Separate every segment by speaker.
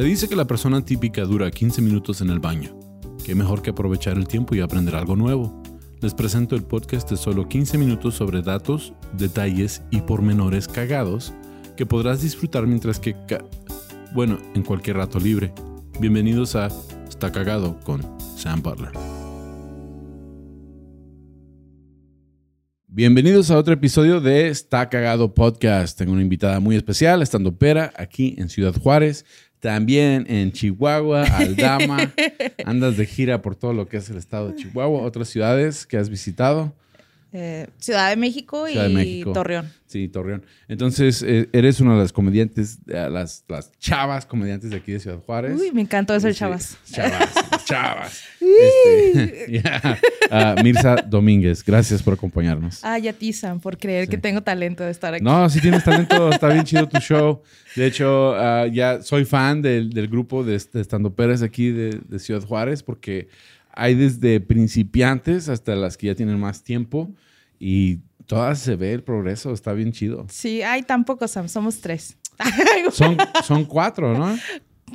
Speaker 1: Se dice que la persona típica dura 15 minutos en el baño. Qué mejor que aprovechar el tiempo y aprender algo nuevo. Les presento el podcast de solo 15 minutos sobre datos, detalles y pormenores cagados que podrás disfrutar mientras que... bueno, en cualquier rato libre. Bienvenidos a Está Cagado con Sam Butler. Bienvenidos a otro episodio de Está Cagado Podcast. Tengo una invitada muy especial, estando pera, aquí en Ciudad Juárez, también en Chihuahua, Aldama. Andas de gira por todo lo que es el estado de Chihuahua, otras ciudades que has visitado.
Speaker 2: Eh, Ciudad de México y Torreón.
Speaker 1: Sí, Torreón. Entonces, eh, eres una de las comediantes, las, las chavas comediantes de aquí de Ciudad Juárez.
Speaker 2: Uy, me encantó eso, chavas.
Speaker 1: Chavas, chavas. Este, ah, Mirza Domínguez, gracias por acompañarnos.
Speaker 2: Ah, ya Sam, por creer que tengo talento de estar aquí.
Speaker 1: No, sí tienes talento, está bien chido tu show. De hecho, ah, ya soy fan del, del grupo de, de Estando Pérez aquí de, de Ciudad Juárez porque hay desde principiantes hasta las que ya tienen más tiempo y todas se ve el progreso, está bien chido.
Speaker 2: Sí, hay tampoco, Sam, somos tres.
Speaker 1: son, son cuatro, ¿no?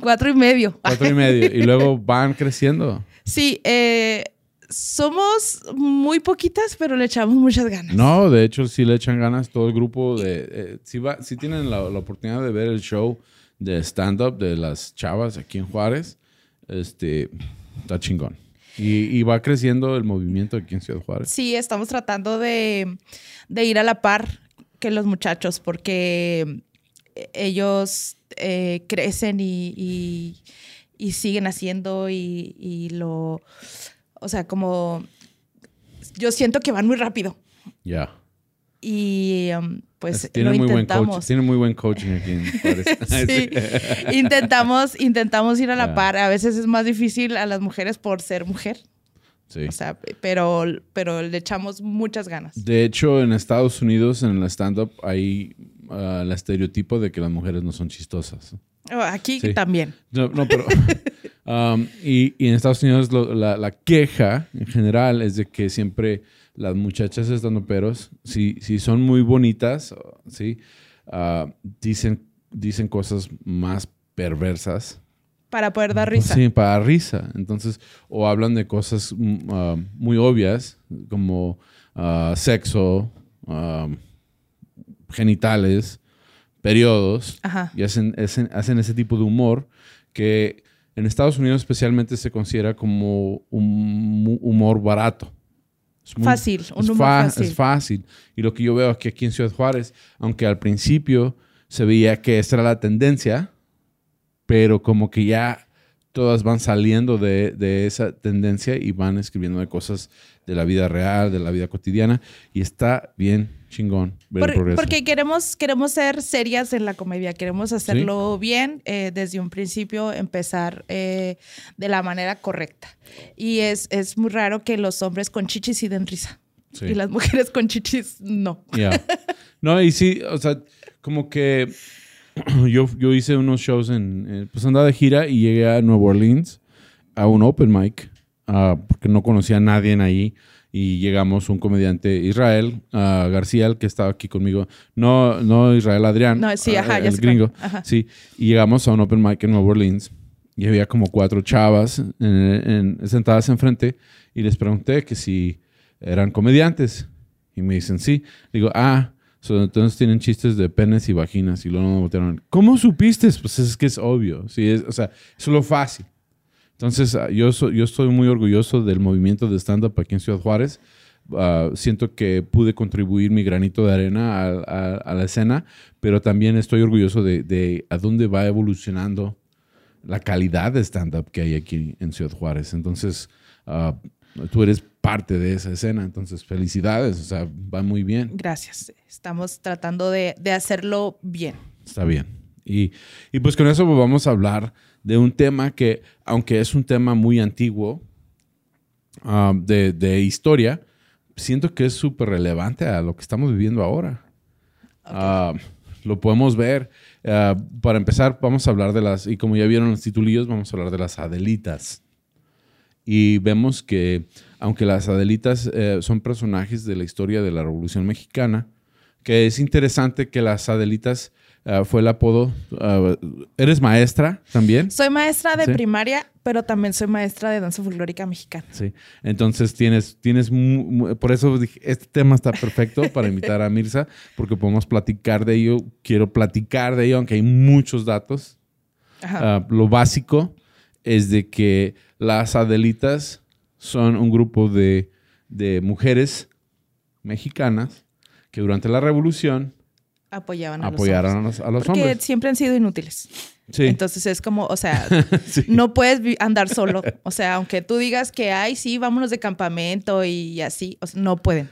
Speaker 2: Cuatro y medio.
Speaker 1: Cuatro y medio. Y luego van creciendo.
Speaker 2: Sí, eh, somos muy poquitas, pero le echamos muchas ganas.
Speaker 1: No, de hecho, sí le echan ganas todo el grupo de... Eh, si, va, si tienen la, la, oportunidad de ver el show de stand-up de las chavas aquí en Juárez, este, está chingón. Y, va creciendo el movimiento aquí en Ciudad Juárez.
Speaker 2: Sí, estamos tratando de, ir a la par que los muchachos, porque ellos eh, crecen y, siguen haciendo y, lo, o sea, como yo siento que van muy rápido.
Speaker 1: Ya.
Speaker 2: Y um, pues
Speaker 1: tiene muy Buen coach, tiene muy buen coaching aquí en
Speaker 2: sí. intentamos, intentamos ir a la par. A veces es más difícil a las mujeres por ser mujer. Sí. O sea, pero, pero le echamos muchas ganas.
Speaker 1: De hecho, en Estados Unidos, en el stand-up, hay uh, el estereotipo de que las mujeres no son chistosas.
Speaker 2: Oh, aquí también.
Speaker 1: No, pero... Um, y, en Estados Unidos la, la, queja en general es de que siempre las muchachas estando peros, si, si son muy bonitas, ¿sí? Ah, dicen, dicen cosas más perversas.
Speaker 2: Para poder dar risa.
Speaker 1: Sí, para risa. Entonces, o hablan de cosas ah, muy obvias, como ah, sexo, genitales, periodos, y hacen, hacen ese tipo de humor que en Estados Unidos especialmente se considera como un humor barato
Speaker 2: fácil, un
Speaker 1: es,
Speaker 2: número fácil.
Speaker 1: es fácil. Y lo que yo veo aquí, aquí en Ciudad Juárez, aunque al principio se veía que esta era la tendencia, pero como que ya todas van saliendo de, de, esa tendencia y van escribiendo de cosas de la vida real, de la vida cotidiana, y está bien chingón ver el progreso.
Speaker 2: Porque queremos, queremos ser serias en la comedia, queremos hacerlo bien eh, desde un principio, empezar eh, de la manera correcta. Y es, es muy raro que los hombres con chichis sí den risa. Y las mujeres con chichis no.
Speaker 1: No, y sí, o sea, como que yo, yo hice unos shows en, pues andaba de gira y llegué a Nueva Orleans a un open mic, uh, porque no conocía a nadie ahí. Y llegamos un comediante Israel García, el que estaba aquí conmigo, no, no Israel Adrián,
Speaker 2: no, sí, ajá,
Speaker 1: el gringo, sí, y llegamos a un open mic en Nueva Orleans y había como cuatro chavas en, sentadas enfrente y les pregunté que si eran comediantes. Y me dicen sí, digo, ah, entonces tienen chistes de penes y vaginas y luego me ¿cómo supiste? Pues es que es obvio, sí, es, o sea, es lo fácil. Entonces, ah, yo, yo estoy muy orgulloso del movimiento de stand-up aquí en Ciudad Juárez. Ah, siento que pude contribuir mi granito de arena a, la escena, pero también estoy orgulloso de, a dónde va evolucionando la calidad de stand-up que hay aquí en Ciudad Juárez. Entonces, ah, tú eres parte de esa escena, entonces felicidades, o sea, va muy bien.
Speaker 2: Gracias, estamos tratando de, hacerlo bien.
Speaker 1: Está bien. Y, y pues con eso vamos a hablar de un tema que, aunque es un tema muy antiguo ah, de, historia, siento que es súper relevante a lo que estamos viviendo ahora. Ah, lo podemos ver. Ah, para empezar, vamos a hablar de las, y como ya vieron los titulillos, vamos a hablar de las Adelitas. Y vemos que, aunque las Adelitas eh, son personajes de la historia de la Revolución Mexicana, que es interesante que las Adelitas ah, fue el apodo. Ah, ¿Eres maestra también?
Speaker 2: Soy maestra de
Speaker 1: Sí.
Speaker 2: primaria, pero también soy maestra de danza folclórica mexicana.
Speaker 1: Sí. Entonces tienes, tienes, por eso dije, este tema está perfecto para invitar a Mirza, porque podemos platicar de ello. Quiero platicar de ello, aunque hay muchos datos.
Speaker 2: Ajá.
Speaker 1: Ah, lo básico es de que las Adelitas son un grupo de, de mujeres mexicanas que durante la revolución
Speaker 2: apoyaban a
Speaker 1: apoyaron a
Speaker 2: los
Speaker 1: los, a
Speaker 2: hombres.
Speaker 1: los
Speaker 2: Porque
Speaker 1: hombres.
Speaker 2: siempre han sido inútiles.
Speaker 1: Sí.
Speaker 2: Entonces es como, o sea,
Speaker 1: Sí.
Speaker 2: no puedes andar solo. O sea, aunque tú digas que, ay, sí, vámonos de campamento y así, o sea, no pueden.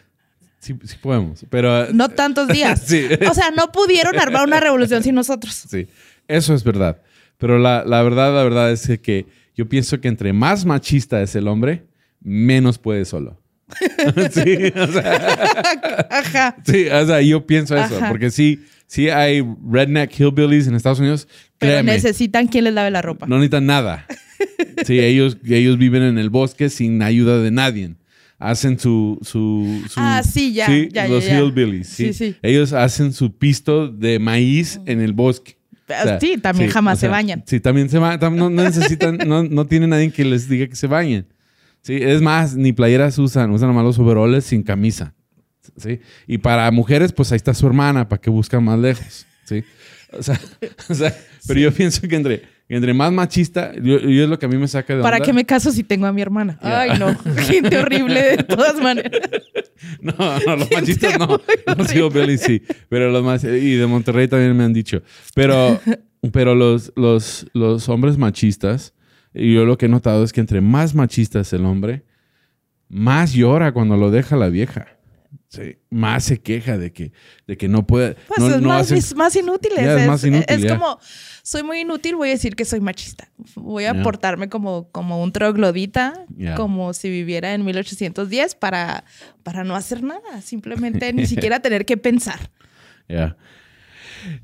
Speaker 1: sí, sí podemos, pero
Speaker 2: No tantos días.
Speaker 1: Sí.
Speaker 2: O sea, no pudieron armar una revolución sin nosotros.
Speaker 1: Sí, eso es verdad. Pero la, la verdad, la verdad es que yo pienso que entre más machista es el hombre, menos puede solo. sí, o sea,
Speaker 2: Ajá.
Speaker 1: sí, o sea, yo pienso eso,
Speaker 2: Ajá.
Speaker 1: porque sí, sí hay redneck hillbillies en Estados Unidos,
Speaker 2: Pero
Speaker 1: créeme,
Speaker 2: necesitan quien les lave la ropa.
Speaker 1: no necesitan nada. Sí, ellos, ellos viven en el bosque sin ayuda de nadie. Hacen su... su, su-
Speaker 2: Ah, sí, ya, ya,
Speaker 1: los
Speaker 2: ya,
Speaker 1: hillbillies. Sí.
Speaker 2: Sí, sí.
Speaker 1: Ellos hacen su pisto de maíz en el bosque.
Speaker 2: Ah, sí, también jamás se bañan.
Speaker 1: Sí, también se bañan. No, no necesitan, no, no tienen nadie que les diga que se bañen. Sí, es más, ni playeras usan, usan nomás los overoles sin camisa. Sí. Y para mujeres, pues ahí está su hermana, para que buscan más lejos. Sí. O sea, o sea, pero yo pienso que entre, entre más machista, yo, yo es lo que a mí me saca de
Speaker 2: ¿Para
Speaker 1: onda.
Speaker 2: qué me caso si tengo a mi hermana? Ay, no. Gente horrible de todas maneras.
Speaker 1: No, no, los
Speaker 2: Gente
Speaker 1: machistas no.
Speaker 2: muy
Speaker 1: Los hillbillies sí. Pero los más. Y de Monterrey también me han dicho. Pero, pero los, los, los hombres machistas, y yo lo que he notado es que entre más machista es el hombre, más llora cuando lo deja la vieja. Sí. Más se queja de que, de que no puede.
Speaker 2: Pues
Speaker 1: no,
Speaker 2: es,
Speaker 1: no
Speaker 2: más,
Speaker 1: hace-
Speaker 2: es más inútil.
Speaker 1: Es más inútil,
Speaker 2: es como, soy muy inútil, voy a decir que soy machista. Voy a portarme como, como un troglodita, como si viviera en 1810 para, para no hacer nada. Simplemente ni siquiera tener que pensar.
Speaker 1: Ya.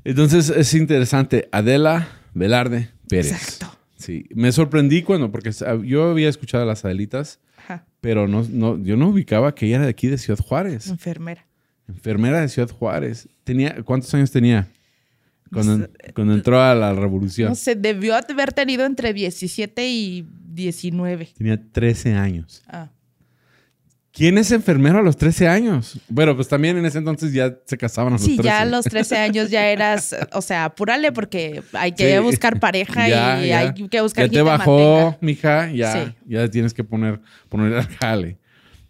Speaker 1: Entonces es interesante. Adela Velarde Pérez.
Speaker 2: Exacto.
Speaker 1: Sí. Me sorprendí cuando, porque yo había escuchado a las Adelitas.
Speaker 2: Ajá.
Speaker 1: pero no, no, yo no ubicaba que ella era de aquí de Ciudad Juárez.
Speaker 2: Enfermera.
Speaker 1: Enfermera de Ciudad Juárez. Tenía, ¿Cuántos años tenía? Cuando,
Speaker 2: No sé.
Speaker 1: cuando entró a la revolución.
Speaker 2: No sé, debió haber tenido entre 17 y 19.
Speaker 1: Tenía 13 años.
Speaker 2: Ah.
Speaker 1: ¿Quién es enfermero a los 13 años? Bueno, pues también en ese entonces ya se casaban a los
Speaker 2: Sí,
Speaker 1: 13.
Speaker 2: ya a los 13 años ya eras, o sea, apúrale porque hay que
Speaker 1: Sí.
Speaker 2: buscar pareja
Speaker 1: Ya,
Speaker 2: y
Speaker 1: ya.
Speaker 2: hay que buscar
Speaker 1: Ya te bajó,
Speaker 2: mantenga.
Speaker 1: mija. Ya,
Speaker 2: Sí.
Speaker 1: ya tienes que poner, poner al jale.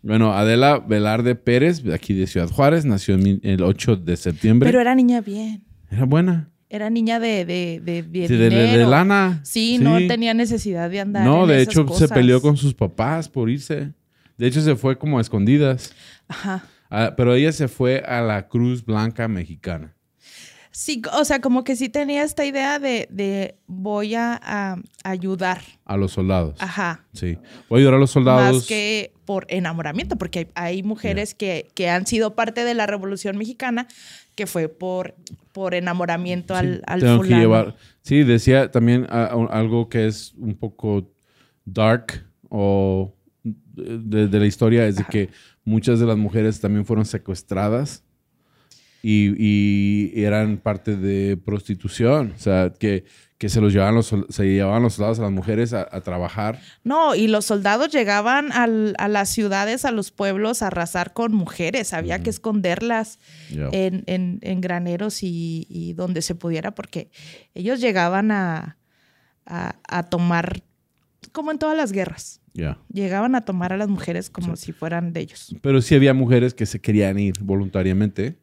Speaker 1: Bueno, Adela Velarde Pérez, de aquí de Ciudad Juárez, nació el 8 de septiembre.
Speaker 2: Pero era niña bien.
Speaker 1: Era buena.
Speaker 2: Era niña de, de, de, de
Speaker 1: Sí, de, lana.
Speaker 2: Sí, no tenía necesidad de andar.
Speaker 1: No,
Speaker 2: en
Speaker 1: de
Speaker 2: esas
Speaker 1: hecho
Speaker 2: cosas.
Speaker 1: se peleó con sus papás por irse. De hecho se fue como a escondidas.
Speaker 2: Ajá.
Speaker 1: Ah, pero ella se fue a la Cruz Blanca Mexicana.
Speaker 2: Sí, o sea, como que sí tenía esta idea de, de voy a, a ayudar.
Speaker 1: A los soldados.
Speaker 2: Aja.
Speaker 1: Sí. Voy a ayudar a los soldados.
Speaker 2: Más que por enamoramiento, porque hay, hay mujeres que, que han sido parte de la Revolución Mexicana que fue por, por enamoramiento
Speaker 1: Sí,
Speaker 2: al, al
Speaker 1: tengo que llevar. Sí, decía también ah, algo que es un poco dark o de, de la historia es de que muchas de las mujeres también fueron secuestradas y, y eran parte de prostitución. O sea, que, que se los llevaban los, se llevaban los soldados a las mujeres a, a trabajar.
Speaker 2: No, y los soldados llegaban al- a las ciudades, a los pueblos, a arrasar con mujeres. Había que esconderlas en, en- en graneros y, y donde se pudiera, porque ellos llegaban a, a- a tomar, como en todas las guerras,
Speaker 1: Ya.
Speaker 2: llegaban a tomar a las mujeres como si fueran de ellos.
Speaker 1: Pero sí había mujeres que se querían ir voluntariamente.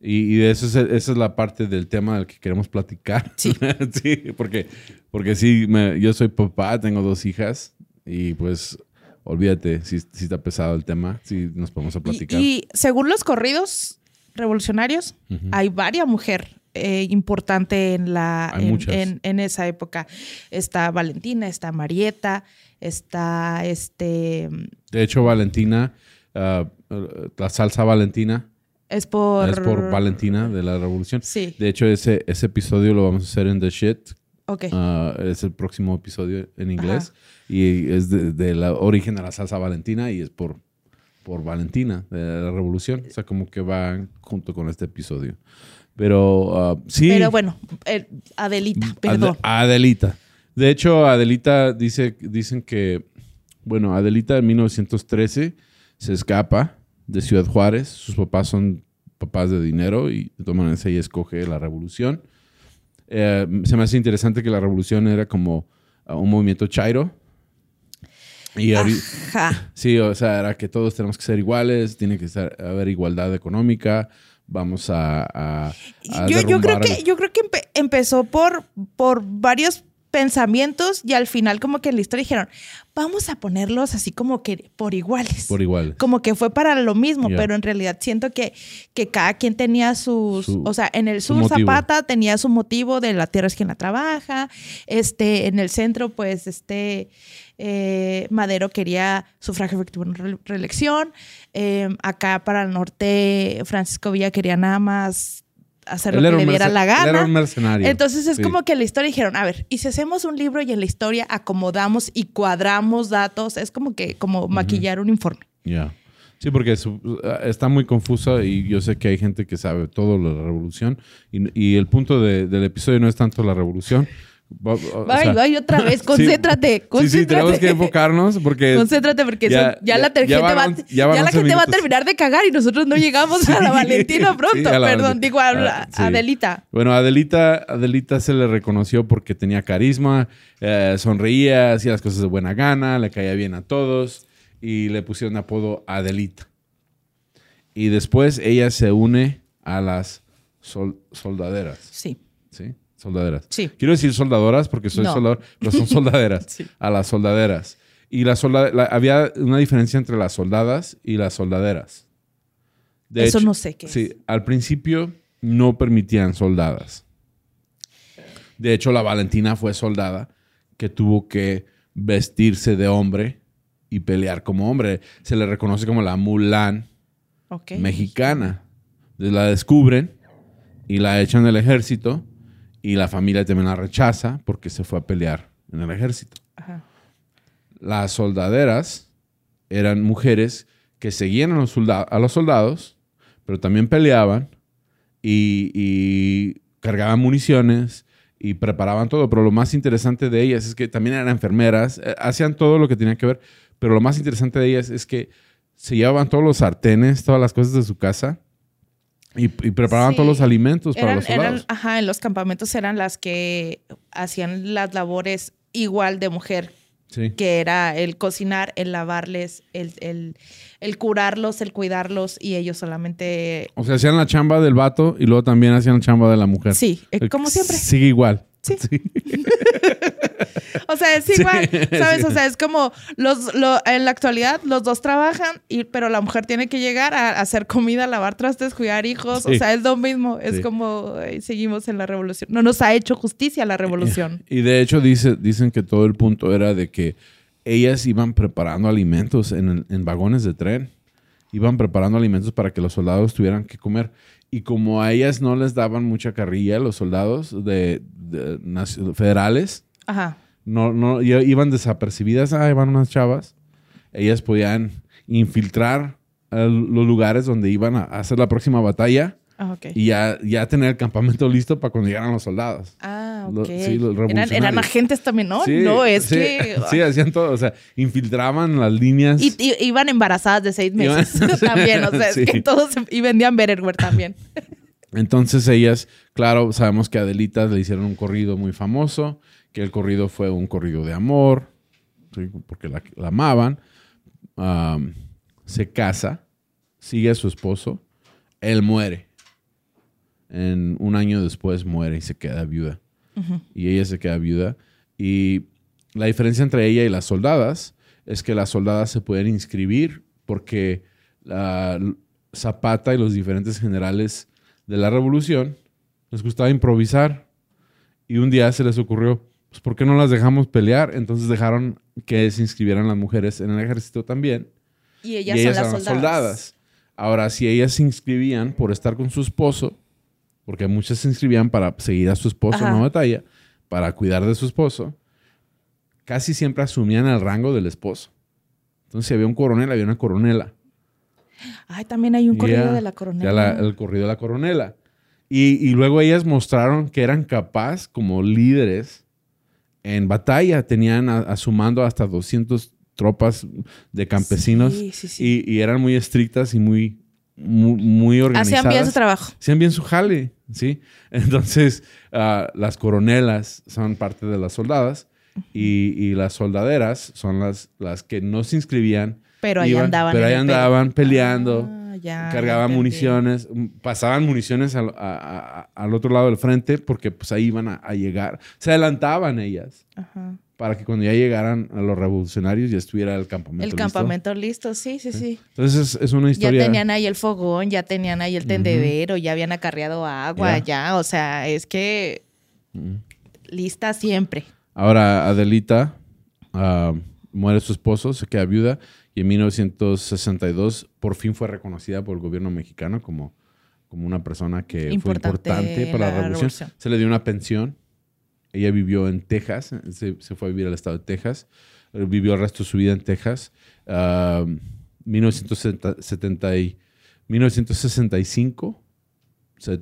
Speaker 1: Y, y eso es, esa es la parte del tema del que queremos platicar.
Speaker 2: Sí.
Speaker 1: sí, porque, porque sí, me- yo soy papá, tengo dos hijas y pues olvídate, si, si está pesado el tema, si nos podemos a
Speaker 2: Y,
Speaker 1: platicar.
Speaker 2: y según los corridos revolucionarios, hay varias mujeres eh, importante en la en, en- en esa época. Está Valentina, está Marieta, está este
Speaker 1: de hecho, Valentina, ah, la salsa Valentina
Speaker 2: es por
Speaker 1: es por Valentina de la Revolución.
Speaker 2: Sí.
Speaker 1: De hecho, ese, ese episodio lo vamos a hacer en The Shit.
Speaker 2: Ok.
Speaker 1: Ah, es el próximo episodio en inglés. Y es de, de la origen de la salsa Valentina y es por, por Valentina de la revolución. O sea, como que va junto con este episodio. Pero ah, sí.
Speaker 2: Pero bueno, eh, Adelita, perdón.
Speaker 1: Adelita. De hecho, Adelita dice, dicen que, bueno, Adelita en 1913 se escapa de Ciudad Juárez. Sus papás son papás de dinero y de todas maneras ella escoge la revolución. Eh, se me hace interesante que la revolución era como uh, un movimiento chairo. Y
Speaker 2: Ajá.
Speaker 1: Sí, o sea, era que todos tenemos que ser iguales, tiene que haber igualdad económica, vamos a...
Speaker 2: yo, yo, creo que, yo creo que empezó por, por varios pensamientos y al final como que en la historia dijeron, vamos a ponerlos así como que por iguales.
Speaker 1: Por igual.
Speaker 2: Como que fue para lo mismo, pero en realidad siento que, que cada quien tenía sus, o sea, en el sur Zapata tenía su motivo de la tierra es quien la trabaja, este, en el centro pues este... Eh, Madero quería sufragio efectivo en reelección. Eh, acá para el norte, Francisco Villa quería nada más hacer lo que le diera la gana.
Speaker 1: era un mercenario.
Speaker 2: Entonces es como que la historia dijeron, a ver, y si hacemos un libro y en la historia acomodamos y cuadramos datos, es como que como maquillar un informe.
Speaker 1: Ya. Sí, porque está muy confusa y yo sé que hay gente que sabe todo lo de la revolución y, el punto del episodio no es tanto la revolución,
Speaker 2: Ay, otra vez, concéntrate, concéntrate. Sí, sí,
Speaker 1: tenemos que enfocarnos porque...
Speaker 2: Concéntrate porque ya, la, gente, va, ya la gente va a terminar de cagar y nosotros no llegamos a la Valentina pronto. Perdón, digo a, ah, Adelita.
Speaker 1: Bueno, Adelita, Adelita se le reconoció porque tenía carisma, eh, sonreía, hacía las cosas de buena gana, le caía bien a todos y le pusieron apodo Adelita. Y después ella se une a las soldaderas.
Speaker 2: Sí.
Speaker 1: ¿Sí? Soldaderas.
Speaker 2: Sí.
Speaker 1: Quiero decir soldadoras porque soy soldador, pero son soldaderas. A las soldaderas. Y la, había una diferencia entre las soldadas y las soldaderas.
Speaker 2: Eso no sé qué
Speaker 1: Sí, al principio no permitían soldadas. De hecho, la Valentina fue soldada que tuvo que vestirse de hombre y pelear como hombre. Se le reconoce como la Mulan mexicana. La descubren y la echan del ejército y la familia también la rechaza porque se fue a pelear en el ejército. Las soldaderas eran mujeres que seguían a los, a los soldados, pero también peleaban y, cargaban municiones y preparaban todo. Pero lo más interesante de ellas es que también eran enfermeras, eh, hacían todo lo que tenía que ver, pero lo más interesante de ellas es que se llevaban todos los sartenes, todas las cosas de su casa y, preparaban todos los alimentos para los soldados.
Speaker 2: ajá, en los campamentos eran las que hacían las labores igual de mujer. Que era el cocinar, el lavarles, el, el, curarlos, el cuidarlos y ellos solamente...
Speaker 1: O sea, hacían la chamba del vato y luego también hacían la chamba de la mujer.
Speaker 2: Sí, eh, como siempre.
Speaker 1: Sigue igual.
Speaker 2: Sí. o sea, es igual, ¿sabes? O sea, es como los, en la actualidad los dos trabajan, y, pero la mujer tiene que llegar a, hacer comida, lavar trastes, cuidar hijos. O sea, es lo mismo. Es como seguimos en la revolución. No nos ha hecho justicia la revolución.
Speaker 1: Y de hecho dice, dicen que todo el punto era de que ellas iban preparando alimentos en, en vagones de tren. Iban preparando alimentos para que los soldados tuvieran que comer. Y como a ellas no les daban mucha carrilla, los soldados de, federales, No, no, iban desapercibidas, ah, iban unas chavas, ellas podían infiltrar los lugares donde iban a hacer la próxima batalla
Speaker 2: Ah,
Speaker 1: y ya, ya tener el campamento listo para cuando llegaran los soldados.
Speaker 2: Ah, ok. eran, agentes también, ¿no? no, es que...
Speaker 1: Sí, hacían todo. O sea, infiltraban las líneas.
Speaker 2: Y, iban embarazadas de seis meses también. O sea, es que todos... Y vendían Betterware también.
Speaker 1: Entonces ellas, claro, sabemos que a Adelita le hicieron un corrido muy famoso, que el corrido fue un corrido de amor, porque la, amaban. se casa, sigue a su esposo, él muere en un año después muere y se queda viuda. Y ella se queda viuda. Y la diferencia entre ella y las soldadas es que las soldadas se pueden inscribir porque la Zapata y los diferentes generales de la revolución les gustaba improvisar. Y un día se les ocurrió, pues ¿por qué no las dejamos pelear? Entonces dejaron que se inscribieran las mujeres en el ejército también.
Speaker 2: Y ellas, son las soldadas.
Speaker 1: Ahora, si ellas se inscribían por estar con su esposo, porque muchas se inscribían para seguir a su esposo en una batalla, para cuidar de su esposo, casi siempre asumían el rango del esposo. Entonces, si había un coronel, había una coronela.
Speaker 2: Ay, también hay un corrido de la coronela.
Speaker 1: la- el corrido de la coronela. Y, y luego ellas mostraron que eran capaz como líderes en batalla. Tenían a, a su mando hasta 200 tropas de campesinos
Speaker 2: Sí, sí, sí.
Speaker 1: Y, y eran muy estrictas y muy, muy, muy organizadas.
Speaker 2: Hacían bien su trabajo.
Speaker 1: Hacían bien su jale, ¿sí? Entonces, ah, las coronelas son parte de las soldadas y, y las soldaderas son las, las que no se inscribían.
Speaker 2: Pero ahí
Speaker 1: iban-
Speaker 2: andaban.
Speaker 1: Pero ahí andaban peleando,
Speaker 2: Ah, ya,
Speaker 1: cargaban municiones, mm, pasaban municiones al, a- a- al otro lado del frente porque pues ahí iban a, a llegar. Se adelantaban ellas
Speaker 2: Ajá.
Speaker 1: para que cuando ya llegaran a los revolucionarios ya estuviera el campamento
Speaker 2: El
Speaker 1: listo.
Speaker 2: campamento listo, sí, sí, sí.
Speaker 1: Entonces es, es una
Speaker 2: Ya
Speaker 1: historia...
Speaker 2: tenían ahí el fogón, ya tenían ahí el tendedero, ya habían acarreado agua,
Speaker 1: Ya.
Speaker 2: ya. O sea, es que lista siempre.
Speaker 1: Ahora Adelita ah, muere su esposo, se queda viuda y en 1962 por fin fue reconocida por el gobierno mexicano como, como una persona que
Speaker 2: Importante
Speaker 1: fue importante para la,
Speaker 2: la
Speaker 1: revolución.
Speaker 2: revolución.
Speaker 1: Se le dio una pensión. Ella vivió en Texas, se, se fue a vivir al estado de Texas. Vivió el resto de su vida en Texas. Ah, 1970 y- 1965 se,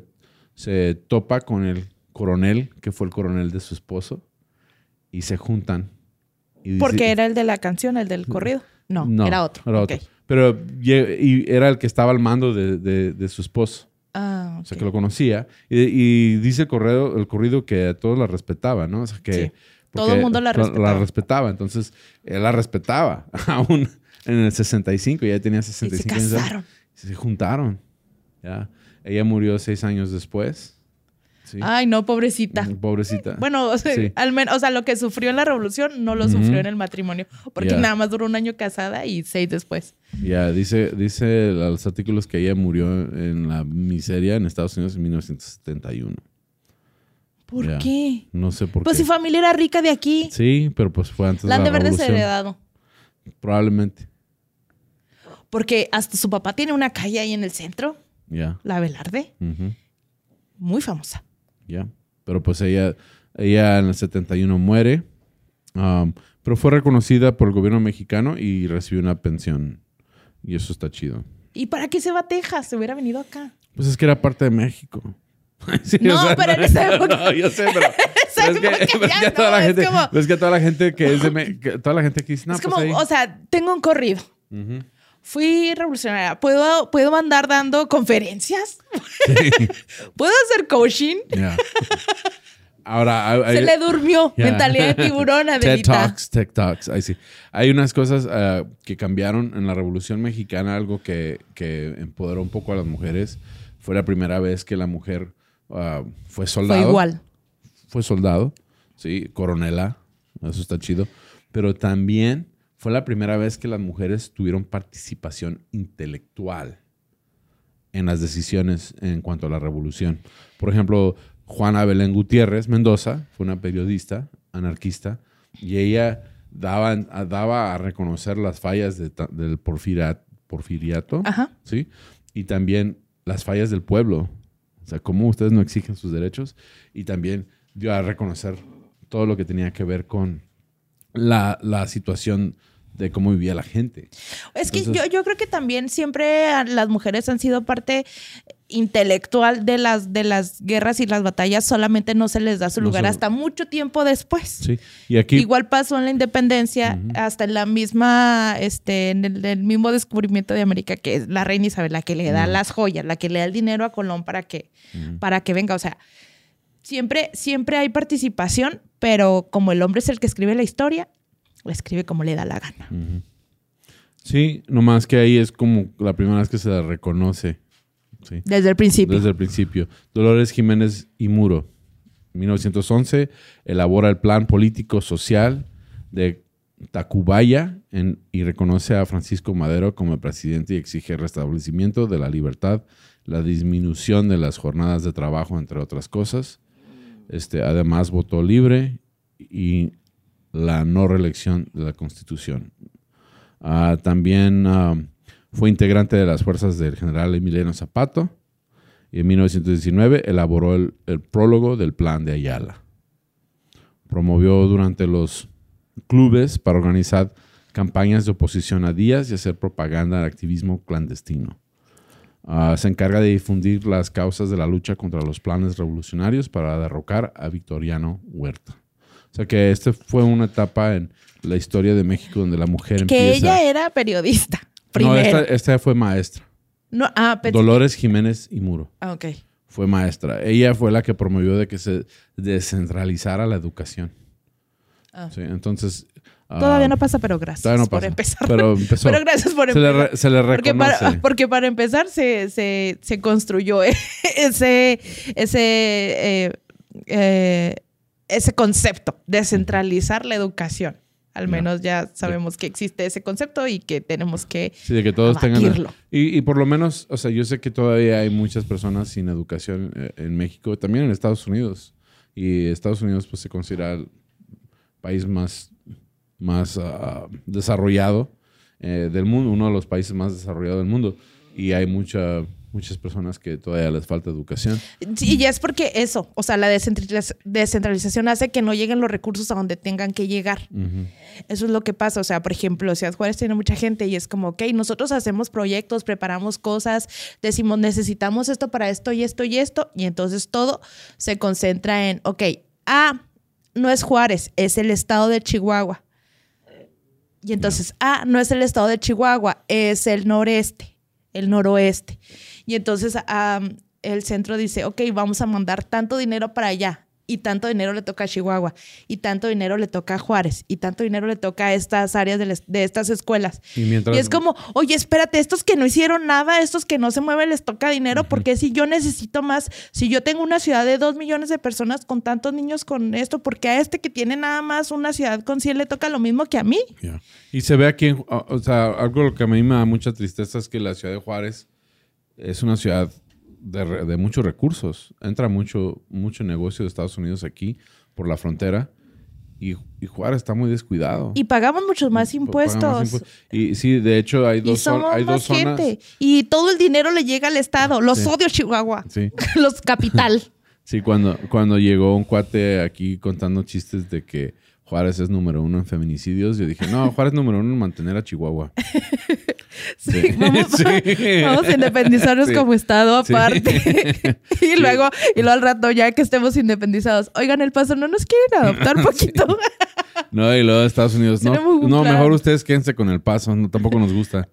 Speaker 1: se topa con el coronel, que fue el coronel de su esposo, y se juntan. Y dice-
Speaker 2: Porque era el de la canción, el del corrido. No, era otro.
Speaker 1: Era otro. Pero y era el que estaba al mando de, de- de su esposo.
Speaker 2: Ah,
Speaker 1: O sea, que lo conocía. Y, y dice el, correo, el corrido que a todos la respetaba, ¿no? O sea, que...
Speaker 2: Sí. Todo el mundo la respetaba.
Speaker 1: La respetaba. Entonces, él la respetaba. Aún en el 65, ya tenía
Speaker 2: Y se
Speaker 1: 65 años.
Speaker 2: casaron.
Speaker 1: Se juntaron. Ya. Ella murió seis años después. Sí.
Speaker 2: Ay, no, pobrecita.
Speaker 1: Mm, Pobrecita.
Speaker 2: Bueno, o sea,
Speaker 1: Sí.
Speaker 2: al menos, o sea, lo que sufrió en la revolución no lo sufrió en el matrimonio, porque nada más duró un año casada y seis después.
Speaker 1: Ya, dice, dice los artículos que ella murió en la miseria en Estados Unidos en 1971.
Speaker 2: ¿Por qué?
Speaker 1: No sé por
Speaker 2: Pues
Speaker 1: qué.
Speaker 2: si familia era rica de aquí,
Speaker 1: Sí, pero pues fue antes
Speaker 2: la
Speaker 1: de
Speaker 2: de
Speaker 1: la
Speaker 2: haber
Speaker 1: revolución.
Speaker 2: desheredado.
Speaker 1: Probablemente.
Speaker 2: Porque hasta su papá tiene una calle ahí en el centro,
Speaker 1: Ya.
Speaker 2: la Velarde, muy famosa.
Speaker 1: Ya. Pero pues ella, ella en el 71 muere. um, pero fue reconocida por el gobierno mexicano y recibió una pensión. Y eso está chido.
Speaker 2: ¿Y para qué se va a Texas? Se hubiera venido acá.
Speaker 1: Pues es que era parte de México. Sí,
Speaker 2: No, pero en esa época-
Speaker 1: No, yo sé, pero. es que, es
Speaker 2: ya
Speaker 1: que toda
Speaker 2: no,
Speaker 1: la
Speaker 2: es
Speaker 1: gente.
Speaker 2: como-
Speaker 1: pero es que toda la gente que es de. Me- que toda la gente que dice, no,
Speaker 2: es
Speaker 1: pues
Speaker 2: como,
Speaker 1: ahí.
Speaker 2: o sea, tengo un corrido.
Speaker 1: Ujú.
Speaker 2: Fui revolucionaria. ¿Puedo, ¿Puedo andar dando conferencias? ¿Puedo hacer coaching?
Speaker 1: Ahora,
Speaker 2: Se le durmió.
Speaker 1: Ya.
Speaker 2: Mentalidad de tiburón,
Speaker 1: TED
Speaker 2: Adelita.
Speaker 1: Talks, TED Talks, ahí sí. Hay unas cosas ah, que cambiaron en la Revolución Mexicana, algo que, que empoderó un poco a las mujeres. Fue la primera vez que la mujer ah, fue soldado.
Speaker 2: Fue igual.
Speaker 1: Fue soldado, sí, coronela, eso está chido. Pero también fue la primera vez que las mujeres tuvieron participación intelectual en las decisiones en cuanto a la revolución. Por ejemplo, Juana Belén Gutiérrez Mendoza fue una periodista anarquista y ella daba, daba a reconocer las fallas de del porfira- porfiriato,
Speaker 2: Ajá.
Speaker 1: ¿sí? Y también las fallas del pueblo. O sea, cómo ustedes no exigen sus derechos. Y también dio a reconocer todo lo que tenía que ver con la, la situación de cómo vivía la gente.
Speaker 2: Es que yo, yo creo que también siempre las mujeres han sido parte intelectual de las, de las guerras y las batallas, solamente no se les da su
Speaker 1: No
Speaker 2: lugar
Speaker 1: se-
Speaker 2: hasta mucho tiempo después.
Speaker 1: Sí. Y aquí...
Speaker 2: Igual pasó en la independencia, hasta en la misma, este, en el, el mismo descubrimiento de América, que es la reina Isabel, la que le da las joyas, la que le da el dinero a Colón para que, para que venga. O sea, siempre, siempre hay participación, pero como el hombre es el que escribe la historia, la escribe como le da la gana.
Speaker 1: Sí, nomás que ahí es como la primera vez que se la reconoce. Sí.
Speaker 2: Desde el principio.
Speaker 1: Desde el principio. Dolores Jiménez y Muro, 1911, elabora el plan político social de Tacubaya en- y reconoce a Francisco Madero como presidente y exige el restablecimiento de la libertad, la disminución de las jornadas de trabajo, entre otras cosas. Este, además, votó libre y la no reelección de la Constitución. Ah, también ah, fue integrante de las fuerzas del general Emiliano Zapato y en 1919 elaboró el, el prólogo del Plan de Ayala. Promovió durante los clubes para organizar campañas de oposición a Díaz y hacer propaganda de activismo clandestino. Ah, se encarga de difundir las causas de la lucha contra los planes revolucionarios para derrocar a Victoriano Huerta. O sea que esta fue una etapa en la historia de México donde la mujer
Speaker 2: Que
Speaker 1: empieza...
Speaker 2: ella era periodista,
Speaker 1: no,
Speaker 2: primero.
Speaker 1: esta, esta fue maestra.
Speaker 2: No, ah,
Speaker 1: Dolores Jiménez y Muro.
Speaker 2: Ah, ok.
Speaker 1: Fue maestra. Ella fue la que promovió de que se descentralizara la educación.
Speaker 2: Ah.
Speaker 1: Sí, entonces... ah,
Speaker 2: Todavía no pasa, pero gracias
Speaker 1: todavía no
Speaker 2: por empezar.
Speaker 1: pero empezó.
Speaker 2: Pero gracias por
Speaker 1: se, le
Speaker 2: empezar.
Speaker 1: se le
Speaker 2: Porque
Speaker 1: reconoce.
Speaker 2: para, porque para empezar se, se, se construyó ese, ese, eh, eh, ese concepto de centralizar la educación. Al menos ya sabemos que existe ese concepto y que tenemos que...
Speaker 1: Sí, de que todos tengan... Y, y por lo menos, o sea, yo sé que todavía hay muchas personas sin educación eh, en México, también en Estados Unidos. Y Estados Unidos pues se considera el país más, más ah, desarrollado eh, del mundo, uno de los países más desarrollados del mundo. Y hay mucha, muchas personas que todavía les falta educación.
Speaker 2: Sí, y ya es porque eso, o sea, la descentraliz- descentralización hace que no lleguen los recursos a donde tengan que llegar. Eso es lo que pasa. O sea, por ejemplo, Ciudad Juárez tiene mucha gente y es como, ok, nosotros hacemos proyectos, preparamos cosas, decimos, necesitamos esto para esto y esto y esto. Y entonces todo se concentra en, ok, ah, no es Juárez, es el estado de Chihuahua. Y entonces, ah, no es el estado de Chihuahua, es el noreste, el noroeste. Y entonces el centro dice, ok, vamos a mandar tanto dinero para allá. Y tanto dinero le toca a Chihuahua, y tanto dinero le toca a Juárez, y tanto dinero le toca a estas áreas de, de estas escuelas.
Speaker 1: Y mientras...
Speaker 2: Y es como, oye, espérate, estos que no hicieron nada, estos que no se mueven les toca dinero, porque si yo necesito más, si yo tengo una ciudad de dos millones de personas con tantos niños con esto, porque a este que tiene nada más una ciudad con 100 le toca lo mismo que a mí.
Speaker 1: Y se ve aquí, o sea, algo lo que a mí me da mucha tristeza es que la ciudad de Juárez es una ciudad de, de muchos recursos. Entra mucho, mucho negocio de Estados Unidos aquí por la frontera y, y Juárez está muy descuidado.
Speaker 2: Y pagamos muchos más impuestos.
Speaker 1: más impu- Y sí, de hecho hay
Speaker 2: Y
Speaker 1: dos,
Speaker 2: somos
Speaker 1: hay dos
Speaker 2: más
Speaker 1: zonas.
Speaker 2: gente. Y todo el dinero le llega al Estado. Los
Speaker 1: Sí.
Speaker 2: odio, Chihuahua.
Speaker 1: Sí,
Speaker 2: Los capital.
Speaker 1: sí cuando, cuando llegó un cuate aquí contando chistes de que Juárez es número uno en feminicidios, yo dije, no, Juárez es número uno en mantener a Chihuahua.
Speaker 2: Sí, Vamos,
Speaker 1: Sí.
Speaker 2: vamos a independizarnos
Speaker 1: Sí.
Speaker 2: como Estado aparte. y luego, y luego al rato, ya que estemos independizados, oigan, el paso no nos quieren adoptar poquito.
Speaker 1: No, y luego Estados Unidos. No, no
Speaker 2: plan.
Speaker 1: mejor ustedes quédense con el paso. No, tampoco nos gusta.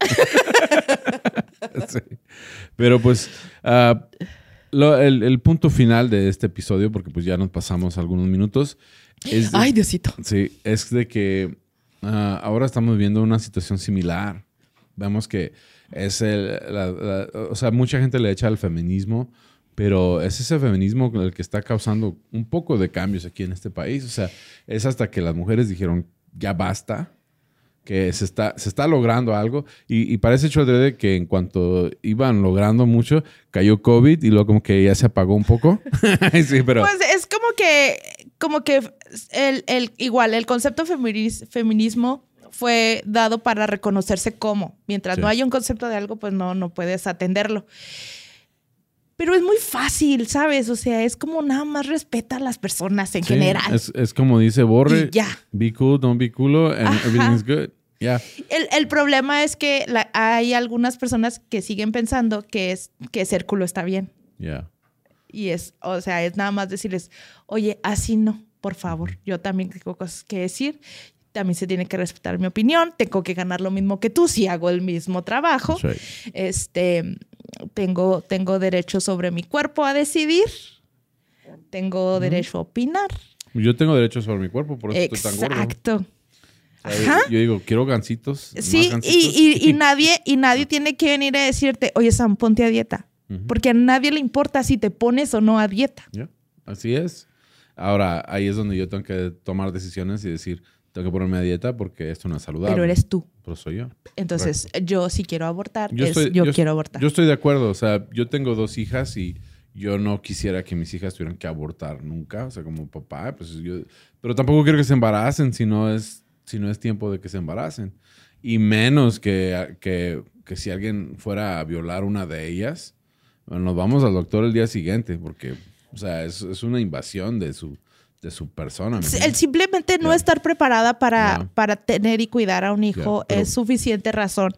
Speaker 1: Pero pues, ah, lo- el, el punto final de este episodio, porque pues ya nos pasamos algunos minutos, es de,
Speaker 2: Ay, Diosito.
Speaker 1: sí, es de que ah, ahora estamos viendo una situación similar. Vemos que es el, la- la- o sea, mucha gente le echa al feminismo, pero es ese feminismo el que está causando un poco de cambios aquí en este país. O sea, es hasta que las mujeres dijeron, ya basta, que se está, se está logrando algo. Y, y parece hecho que en cuanto iban logrando mucho, cayó COVID y luego como que ya se apagó un poco. sí, pero...
Speaker 2: Pues es como que, como que el, el- igual, el concepto feminis- feminismo fue dado para reconocerse como. Mientras
Speaker 1: Sí.
Speaker 2: no haya un concepto de algo, pues no, no puedes atenderlo. Pero es muy fácil, ¿sabes? O sea, es como nada más respeta a las personas en
Speaker 1: sí,
Speaker 2: general.
Speaker 1: Es, es como dice Borre,
Speaker 2: ya.
Speaker 1: be cool, don't be culo, and
Speaker 2: Ajá.
Speaker 1: everything's good. Ya.
Speaker 2: El, el problema es que la- hay algunas personas que siguen pensando que, es, que ser culo está bien.
Speaker 1: Ya.
Speaker 2: Y es, o sea, es nada más decirles, oye, así no, por favor. Yo también tengo cosas que decir. También se tiene que respetar mi opinión. Tengo que ganar lo mismo que tú si hago el mismo trabajo.
Speaker 1: Right.
Speaker 2: Este, tengo, tengo derecho sobre mi cuerpo a decidir. Tengo derecho a opinar.
Speaker 1: Yo tengo derecho sobre mi cuerpo, por eso estoy tan gordo.
Speaker 2: Exacto.
Speaker 1: Sea, Yo digo, quiero gancitos.
Speaker 2: Sí, y,
Speaker 1: gancitos.
Speaker 2: y- y nadie, y nadie tiene que venir a decirte, oye, Sam, ponte a dieta. Porque a nadie le importa si te pones o no a dieta.
Speaker 1: Así es. Ahora, ahí es donde yo tengo que tomar decisiones y decir, tengo que ponerme a dieta porque esto no es saludable.
Speaker 2: Pero eres tú.
Speaker 1: Pero soy yo.
Speaker 2: Entonces, yo si quiero abortar,
Speaker 1: Yo
Speaker 2: es
Speaker 1: estoy-
Speaker 2: yo,
Speaker 1: yo-
Speaker 2: quiero abortar.
Speaker 1: Yo estoy de acuerdo. O sea, yo tengo dos hijas y yo no quisiera que mis hijas tuvieran que abortar nunca. O sea, como papá, pues yo... Pero tampoco quiero que se embaracen si no es, si no es tiempo de que se embaracen. Y menos que, que, que si alguien fuera a violar una de ellas, bueno, nos vamos al doctor el día siguiente porque, o sea, es, es una invasión de su de su persona.
Speaker 2: El simplemente no
Speaker 1: Ya.
Speaker 2: estar preparada para,
Speaker 1: Ya.
Speaker 2: para tener y cuidar a un hijo
Speaker 1: pero-
Speaker 2: es suficiente razón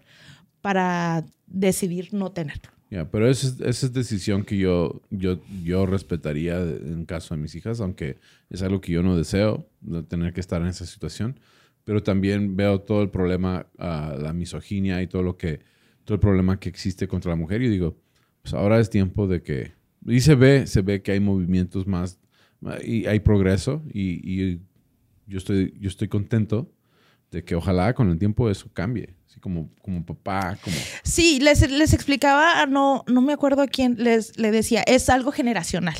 Speaker 2: para decidir no tenerlo.
Speaker 1: Ya, pero esa es, esa es decisión que yo, yo, yo respetaría en caso de mis hijas, aunque es algo que yo no deseo, de tener que estar en esa situación. Pero también veo todo el problema, ah, la misoginia y todo lo que, todo el problema que existe contra la mujer. Y digo, pues ahora es tiempo de que, y se ve, se ve que hay movimientos más, y hay progreso, y, y yo estoy, yo estoy contento de que ojalá con el tiempo eso cambie. Así como, como papá, como...
Speaker 2: Sí, les, les explicaba, a no, no me acuerdo a quién les le decía, es algo generacional.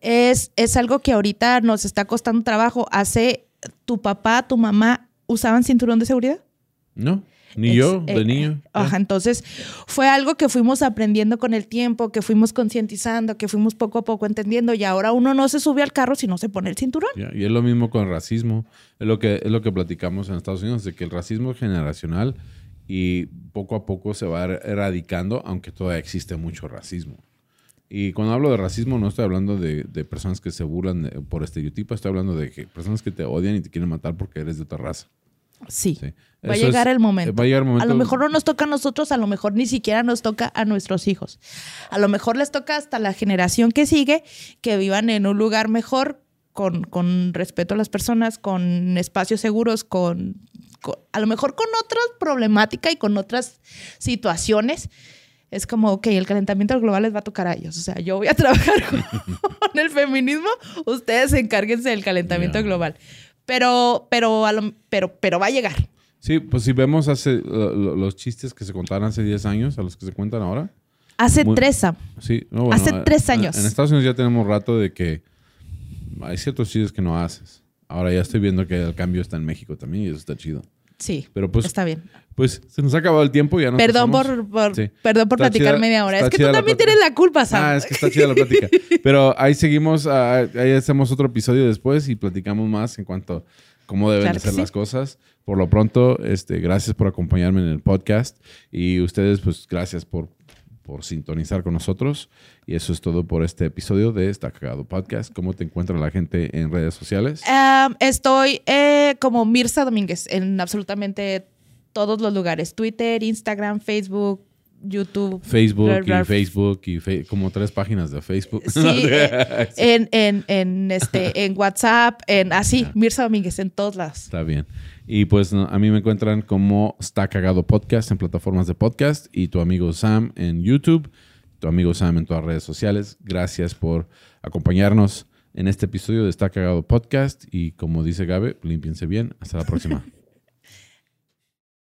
Speaker 2: Es, es algo que ahorita nos está costando trabajo. Hace tu papá, tu mamá, ¿usaban cinturón de seguridad?
Speaker 1: No, ni yo,
Speaker 2: eh,
Speaker 1: de niño.
Speaker 2: Ajá, entonces fue algo que fuimos aprendiendo con el tiempo, que fuimos concientizando, que fuimos poco a poco entendiendo y ahora uno no se sube al carro si no se pone el cinturón.
Speaker 1: Y es lo mismo con el racismo. Es lo que, es lo que platicamos en Estados Unidos, de que el racismo es generacional y poco a poco se va er- eradicando, aunque todavía existe mucho racismo. Y cuando hablo de racismo no estoy hablando de, de personas que se burlan de- por estereotipos, estoy hablando de que personas que te odian y te quieren matar porque eres de otra raza.
Speaker 2: Sí.
Speaker 1: Sí.
Speaker 2: Va a llegar
Speaker 1: es-
Speaker 2: el momento.
Speaker 1: Va a llegar el momento.
Speaker 2: A lo mejor no nos toca a nosotros, a lo mejor ni siquiera nos toca a nuestros hijos. A lo mejor les toca hasta la generación que sigue que vivan en un lugar mejor, con, con respeto a las personas, con espacios seguros, con, con- a lo mejor con otra problemática y con otras situaciones. Es como, ok, el calentamiento global les va a tocar a ellos. O sea, yo voy a trabajar con, con el feminismo, ustedes encárguense del calentamiento global. Pero, pero, a lo- pero, pero va a llegar.
Speaker 1: Sí, pues si vemos hace, lo- los chistes que se contaron hace 10 años a los que se cuentan ahora.
Speaker 2: Hace
Speaker 1: Muy-
Speaker 2: tres Sam.
Speaker 1: Sí, no, bueno,
Speaker 2: Hace
Speaker 1: eh,
Speaker 2: tres
Speaker 1: en-
Speaker 2: años.
Speaker 1: En, Estados Unidos ya tenemos rato de que hay ciertos chistes que no haces. Ahora ya estoy viendo que el cambio está en México también y eso está chido.
Speaker 2: Sí,
Speaker 1: Pero pues,
Speaker 2: está bien.
Speaker 1: pues se nos ha acabado el tiempo ya nos
Speaker 2: Perdón
Speaker 1: pasamos.
Speaker 2: por, por-
Speaker 1: Sí.
Speaker 2: perdón por
Speaker 1: Está
Speaker 2: platicar
Speaker 1: chida-
Speaker 2: media hora. Es que tú también tienes la culpa, Sam.
Speaker 1: Ah, es que está chida la plática. Pero ahí seguimos, ah, ahí hacemos otro episodio después y platicamos más en cuanto a cómo deben
Speaker 2: Claro
Speaker 1: ser
Speaker 2: sí.
Speaker 1: las cosas. Por lo pronto, este, gracias por acompañarme en el podcast y ustedes, pues, gracias por, por sintonizar con nosotros. Y eso es todo por este episodio de Está Cagado Podcast. ¿Cómo te encuentra la gente en redes sociales?
Speaker 2: Am, estoy eh, como Mirza Domínguez en absolutamente todos los lugares. Twitter, Instagram, Facebook, YouTube.
Speaker 1: Facebook
Speaker 2: Rar,
Speaker 1: y. Facebook y fe- como tres páginas de Facebook.
Speaker 2: Sí, eh, en, en, en, este, en WhatsApp, en así, Mirza Domínguez, en todos lados.
Speaker 1: Está bien. Y pues a mí me encuentran como Está Cagado Podcast en plataformas de podcast y tu amigo Sam en YouTube, tu amigo Sam en todas las redes sociales. Gracias por acompañarnos en este episodio de Está Cagado Podcast y como dice Gabe, límpiense bien. Hasta la próxima.